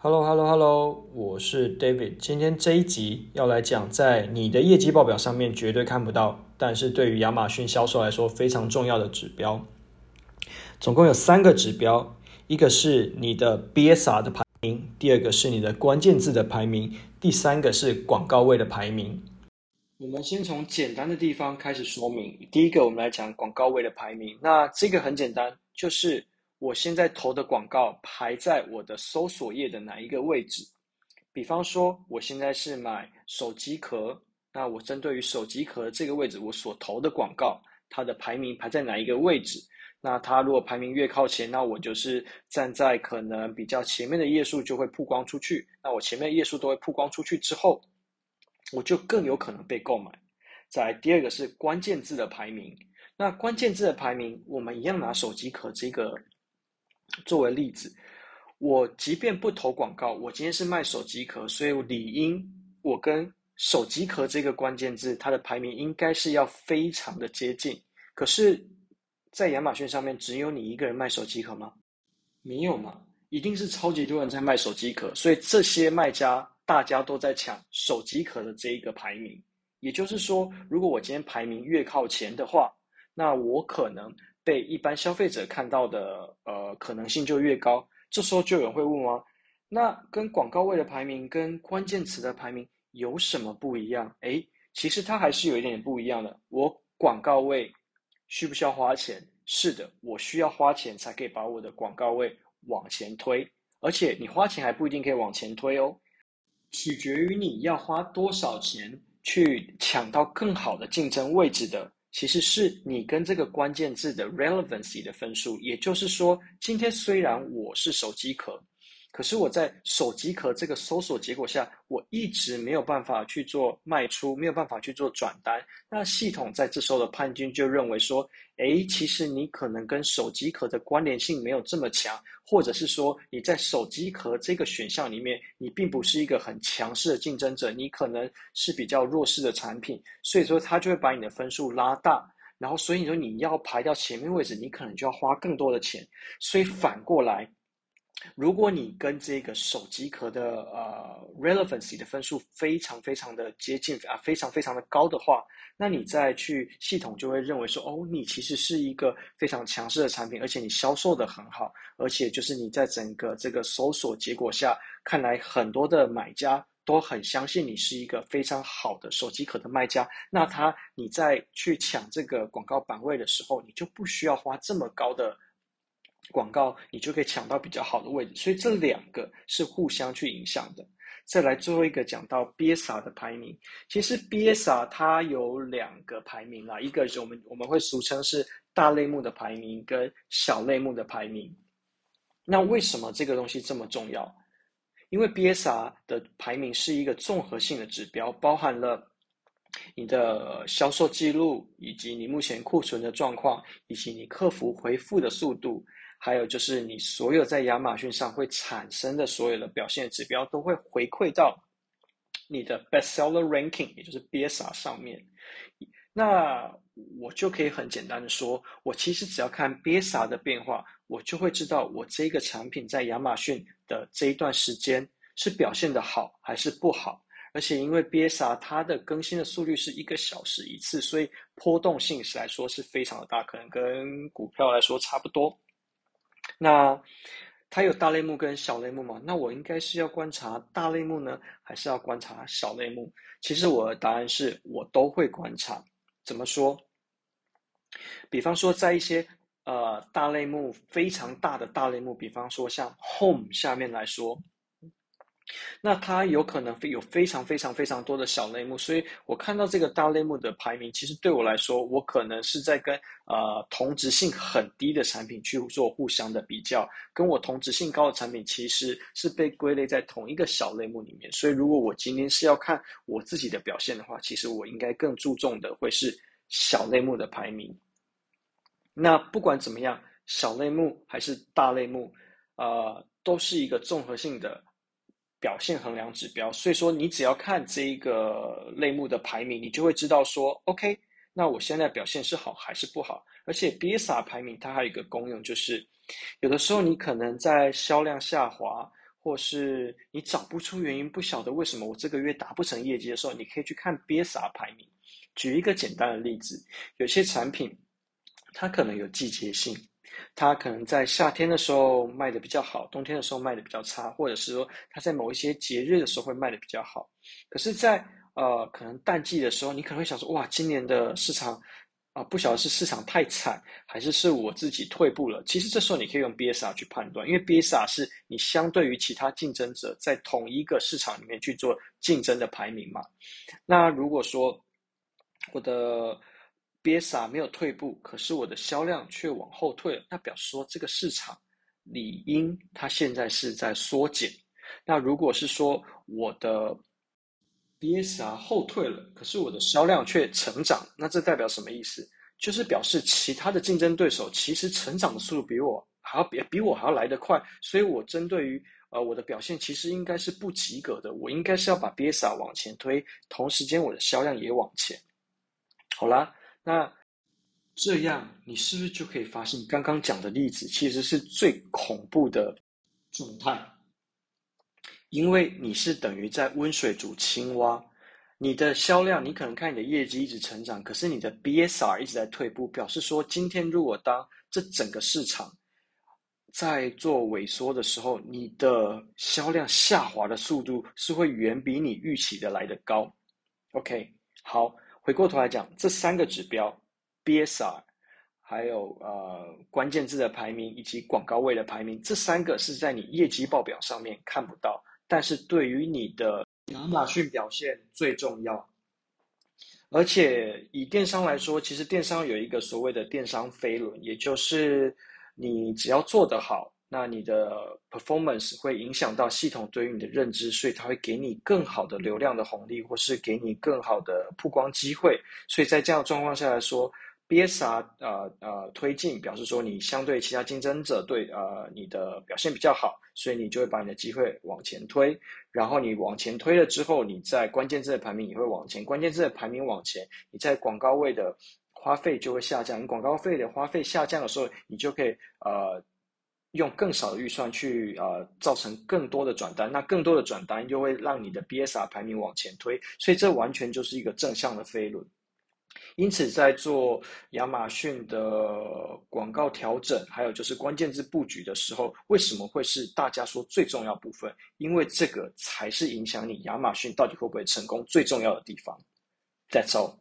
Hello，Hello，Hello，我是 David。今天这一集要来讲，在你的业绩报表上面绝对看不到，但是对于亚马逊销售来说非常重要的指标。总共有三个指标，一个是你的 BSR 的排名，第二个是你的关键字的排名，第三个是广告位的排名。我们先从简单的地方开始说明。第一个，我们来讲广告位的排名。那这个很简单，就是。我现在投的广告排在我的搜索页的哪一个位置？比方说，我现在是买手机壳，那我针对于手机壳这个位置，我所投的广告，它的排名排在哪一个位置？那它如果排名越靠前，那我就是站在可能比较前面的页数就会曝光出去。那我前面的页数都会曝光出去之后，我就更有可能被购买。再来第二个是关键字的排名，那关键字的排名，我们一样拿手机壳这个。作为例子，我即便不投广告，我今天是卖手机壳，所以理应我跟手机壳这个关键字，它的排名应该是要非常的接近。可是，在亚马逊上面，只有你一个人卖手机壳吗？没有嘛，一定是超级多人在卖手机壳，所以这些卖家大家都在抢手机壳的这一个排名。也就是说，如果我今天排名越靠前的话，那我可能。被一般消费者看到的呃可能性就越高，这时候就有人会问啊？那跟广告位的排名跟关键词的排名有什么不一样？诶，其实它还是有一点点不一样的。我广告位需不需要花钱？是的，我需要花钱才可以把我的广告位往前推，而且你花钱还不一定可以往前推哦，取决于你要花多少钱去抢到更好的竞争位置的。其实是你跟这个关键字的 relevancy 的分数，也就是说，今天虽然我是手机壳，可是我在手机壳这个搜索结果下，我一直没有办法去做卖出，没有办法去做转单，那系统在这时候的判定就认为说，诶，其实你可能跟手机壳的关联性没有这么强。或者是说你在手机壳这个选项里面，你并不是一个很强势的竞争者，你可能是比较弱势的产品，所以说它就会把你的分数拉大，然后所以说你要排到前面位置，你可能就要花更多的钱，所以反过来。如果你跟这个手机壳的呃 relevancy 的分数非常非常的接近啊，非常非常的高的话，那你再去系统就会认为说，哦，你其实是一个非常强势的产品，而且你销售的很好，而且就是你在整个这个搜索结果下，看来很多的买家都很相信你是一个非常好的手机壳的卖家，那他你在去抢这个广告版位的时候，你就不需要花这么高的。广告，你就可以抢到比较好的位置，所以这两个是互相去影响的。再来最后一个讲到 BSR 的排名，其实 BSR 它有两个排名啦，一个是我们我们会俗称是大类目的排名跟小类目的排名。那为什么这个东西这么重要？因为 BSR 的排名是一个综合性的指标，包含了你的销售记录，以及你目前库存的状况，以及你客服回复的速度。还有就是，你所有在亚马逊上会产生的所有的表现指标，都会回馈到你的 bestseller ranking，也就是 BSR 上面。那我就可以很简单的说，我其实只要看 BSR 的变化，我就会知道我这个产品在亚马逊的这一段时间是表现的好还是不好。而且因为 BSR 它的更新的速率是一个小时一次，所以波动性来说是非常的大，可能跟股票来说差不多。那它有大类目跟小类目嘛？那我应该是要观察大类目呢，还是要观察小类目？其实我的答案是我都会观察。怎么说？比方说，在一些呃大类目非常大的大类目，比方说像 Home 下面来说。那它有可能会有非常非常非常多的小类目，所以我看到这个大类目的排名，其实对我来说，我可能是在跟呃同质性很低的产品去做互相的比较，跟我同质性高的产品其实是被归类在同一个小类目里面。所以如果我今天是要看我自己的表现的话，其实我应该更注重的会是小类目的排名。那不管怎么样，小类目还是大类目，呃，都是一个综合性的。表现衡量指标，所以说你只要看这一个类目的排名，你就会知道说，OK，那我现在表现是好还是不好。而且 BSR 排名它还有一个功用，就是有的时候你可能在销量下滑，或是你找不出原因，不晓得为什么我这个月达不成业绩的时候，你可以去看 BSR 排名。举一个简单的例子，有些产品它可能有季节性，它可能在夏天的时候卖的比较好，冬天的时候卖的比较差，或者是说它在某一些节日的时候会卖的比较好。可是在，呃可能淡季的时候，你可能会想说，哇，今年的市场。啊，不晓得是市场太惨，还是是我自己退步了。其实这时候你可以用 BSR 去判断，因为 BSR 是你相对于其他竞争者在同一个市场里面去做竞争的排名嘛。那如果说我的 BSR 没有退步，可是我的销量却往后退了，那表示说这个市场理应它现在是在缩减。那如果是说我的 BSR 后退了，可是我的销量却成长，那这代表什么意思？就是表示其他的竞争对手其实成长的速度比我还要比比我还要来得快，所以我针对于呃我的表现其实应该是不及格的，我应该是要把 BSR 往前推，同时间我的销量也往前。好啦，那这样你是不是就可以发现刚刚讲的例子其实是最恐怖的状态？因为你是等于在温水煮青蛙，你的销量，你可能看你的业绩一直成长，可是你的 BSR 一直在退步，表示说今天如果当这整个市场在做萎缩的时候，你的销量下滑的速度是会远比你预期的来得高。OK，好，回过头来讲，这三个指标，BSR，还有呃关键字的排名以及广告位的排名，这三个是在你业绩报表上面看不到。但是对于你的亚马逊表现最重要，而且以电商来说，其实电商有一个所谓的电商飞轮，也就是你只要做得好，那你的 performance 会影响到系统对于你的认知，所以它会给你更好的流量的红利，或是给你更好的曝光机会。所以在这样的状况下来说。BSR 呃呃推进表示说你相对其他竞争者对呃你的表现比较好，所以你就会把你的机会往前推，然后你往前推了之后，你在关键字的排名也会往前，关键字的排名往前，你在广告位的花费就会下降，你广告费的花费下降的时候，你就可以呃用更少的预算去呃造成更多的转单，那更多的转单又会让你的 BSR 排名往前推，所以这完全就是一个正向的飞轮。因此，在做亚马逊的广告调整，还有就是关键字布局的时候，为什么会是大家说最重要部分？因为这个才是影响你亚马逊到底会不会成功最重要的地方。That's all.